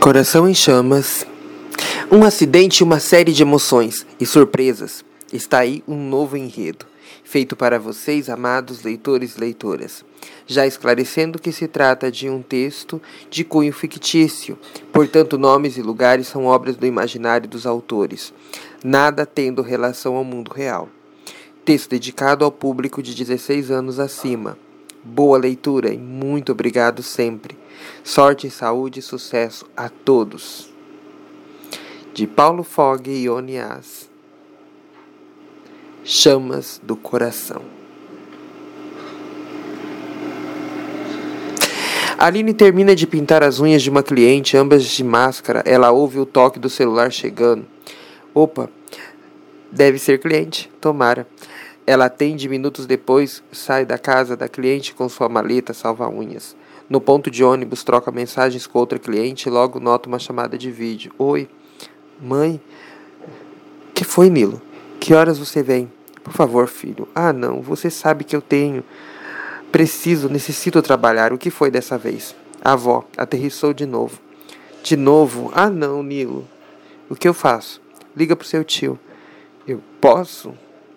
Coração em chamas. Um acidente e uma série de emoções e surpresas. Está aí um novo enredo, feito para vocês, amados leitores e leitoras. Já esclarecendo que se trata de um texto de cunho fictício, portanto, nomes e lugares são obras do imaginário dos autores, nada tendo relação ao mundo real. Texto dedicado ao público de 16 anos acima. Boa leitura e muito obrigado sempre. Sorte, saúde e sucesso a todos. De Paulo Fogg e Onias. Chamas do coração. Aline termina de pintar as unhas de uma cliente, ambas de máscara. Ela ouve o toque do celular chegando. Opa, deve ser cliente, tomara. Ela atende minutos depois, sai da casa da cliente com sua maleta salva-unhas. No ponto de ônibus, troca mensagens com outra cliente e logo nota uma chamada de vídeo. Oi, mãe. Que foi, Nilo? Que horas você vem? Por favor, filho. Ah, não, você sabe que eu tenho. Preciso, necessito trabalhar. O que foi dessa vez? A avó aterrissou de novo. De novo? Ah, não, Nilo. O que eu faço? Liga pro seu tio. Eu posso?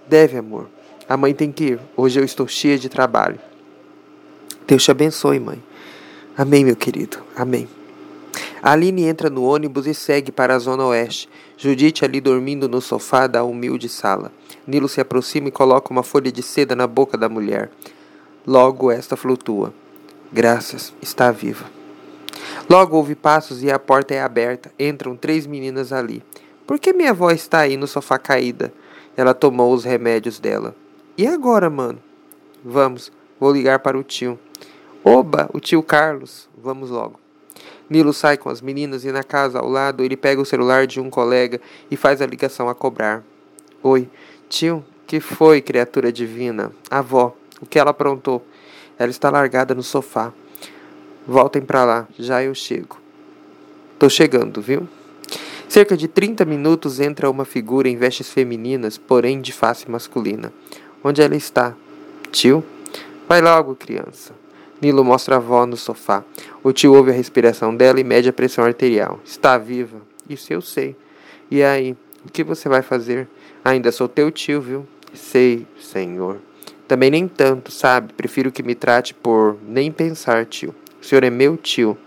Deve, amor. A mãe tem que ir. Hoje eu estou cheia de trabalho. Deus te abençoe, mãe. Amém, meu querido. Amém. A Aline entra no ônibus e segue para a zona oeste. Judite ali dormindo no sofá da humilde sala. Nilo se aproxima e coloca uma folha de seda na boca da mulher. Logo esta flutua. Graças, está viva. Logo ouve passos e a porta é aberta. Entram três meninas ali. Por que minha avó está aí no sofá caída? Ela tomou os remédios dela. E agora, mano? Vamos, vou ligar para o tio. Oba, o tio Carlos. Vamos logo. Nilo sai com as meninas e na casa ao lado ele pega o celular de um colega e faz a ligação a cobrar. Oi, tio, que foi, criatura divina? Avó, o que ela aprontou? Ela está largada no sofá. Voltem para lá, já eu chego. Tô chegando, viu? Cerca de 30 minutos entra uma figura em vestes femininas, porém de face masculina. Onde ela está? Tio? Vai logo, criança. Nilo mostra a avó no sofá. O tio ouve a respiração dela e mede a pressão arterial. Está viva. Isso eu sei. E aí, o que você vai fazer? Ainda sou teu tio, viu? Sei, senhor. Também nem tanto, sabe? Prefiro que me trate por nem pensar, tio. O senhor é meu tio.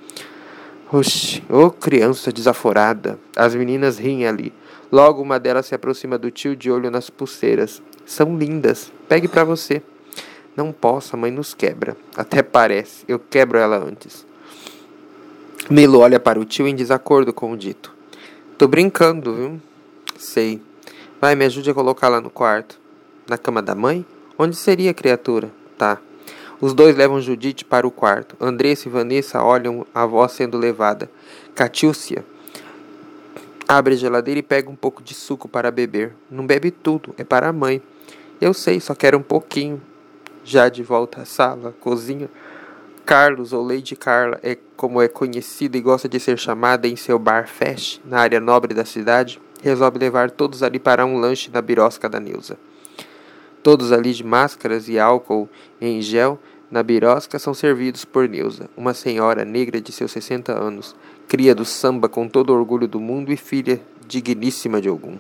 Oxi, ô oh, criança desaforada. As meninas riem ali. Logo uma delas se aproxima do tio de olho nas pulseiras. São lindas. Pegue para você. Não posso, a mãe nos quebra. Até parece. Eu quebro ela antes. Milo olha para o tio em desacordo com o dito. Tô brincando, viu? Sei. Vai, me ajude a colocá-la no quarto. Na cama da mãe? Onde seria a criatura? Tá. Os dois levam Judite para o quarto. Andressa e Vanessa olham a avó sendo levada. Catiúcia abre a geladeira e pega um pouco de suco para beber. Não bebe tudo, é para a mãe. Eu sei, só quero um pouquinho. Já de volta à sala, cozinha, Carlos ou Lady Carla é como é conhecida e gosta de ser chamada em seu bar Fest, na área nobre da cidade, resolve levar todos ali para um lanche na birosca da Neuza. Todos ali de máscaras e álcool em gel na birosca são servidos por Neuza, uma senhora negra de seus 60 anos, cria do samba com todo o orgulho do mundo e filha digníssima de algum.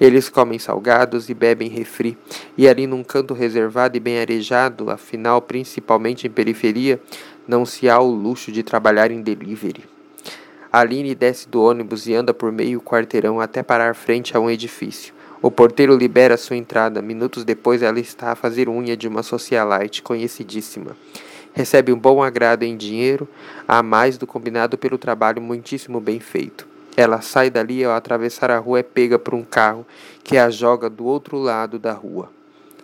Eles comem salgados e bebem refri, e ali num canto reservado e bem arejado, afinal, principalmente em periferia, não se há o luxo de trabalhar em delivery. Aline desce do ônibus e anda por meio quarteirão até parar frente a um edifício. O porteiro libera sua entrada. Minutos depois, ela está a fazer unha de uma socialite conhecidíssima. Recebe um bom agrado em dinheiro, a mais do combinado pelo trabalho muitíssimo bem feito. Ela sai dali e ao atravessar a rua é pega por um carro que a joga do outro lado da rua.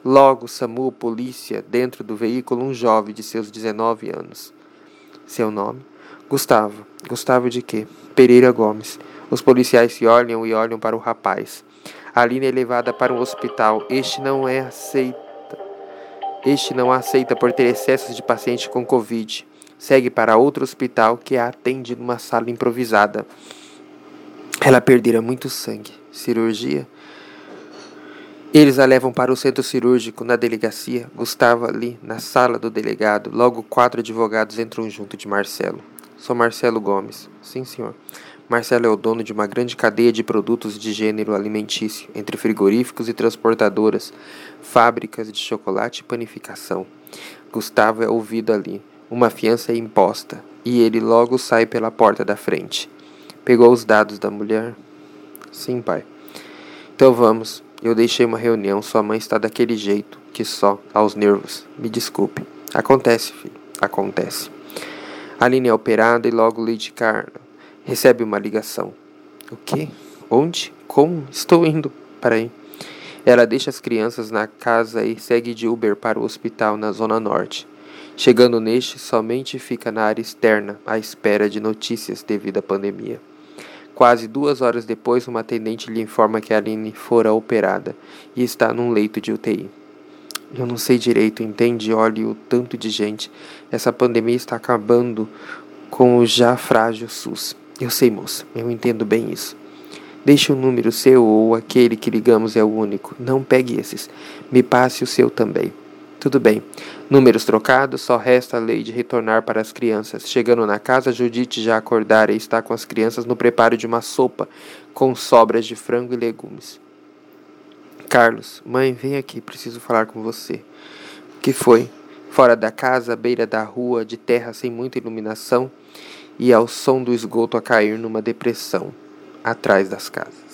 Logo, SAMU, polícia, dentro do veículo um jovem de seus 19 anos. Seu nome? Gustavo. Gustavo de quê? Pereira Gomes. Os policiais se olham e olham para o rapaz. Aline é levada para um hospital. Este não é aceita. Este não aceita por ter excessos de paciente com Covid. Segue para outro hospital que a atende numa sala improvisada. Ela perdera muito sangue. Cirurgia? Eles a levam para o centro cirúrgico na delegacia. Gustavo ali, na sala do delegado. Logo, quatro advogados entram junto de Marcelo. Sou Marcelo Gomes. Sim, senhor. Marcelo é o dono de uma grande cadeia de produtos de gênero alimentício, entre frigoríficos e transportadoras, fábricas de chocolate e panificação. Gustavo é ouvido ali. Uma fiança é imposta, e ele logo sai pela porta da frente. Pegou os dados da mulher? Sim, pai. Então vamos. Eu deixei uma reunião, sua mãe está daquele jeito, que só, aos nervos. Me desculpe. Acontece, filho. Acontece. Aline é operada e logo Lady Carla recebe uma ligação. O quê? Onde? Como? Estou indo. Peraí. Ela deixa as crianças na casa e segue de Uber para o hospital na Zona Norte. Chegando neste, somente fica na área externa, à espera de notícias devido à pandemia. Quase duas horas depois, uma atendente lhe informa que a Aline fora operada e está num leito de UTI. Eu não sei direito, entende? Olhe o tanto de gente. Essa pandemia está acabando com o já frágil SUS. Eu sei, moça, eu entendo bem isso. Deixe o número seu ou aquele que ligamos é o único. Não pegue esses. Me passe o seu também. Tudo bem. Números trocados, só resta a lei de retornar para as crianças. Chegando na casa, Judite já acordara e está com as crianças no preparo de uma sopa com sobras de frango e legumes. Carlos, mãe, vem aqui, preciso falar com você. O que foi? Fora da casa, à beira da rua, de terra sem muita iluminação, e ao som do esgoto a cair numa depressão, atrás das casas.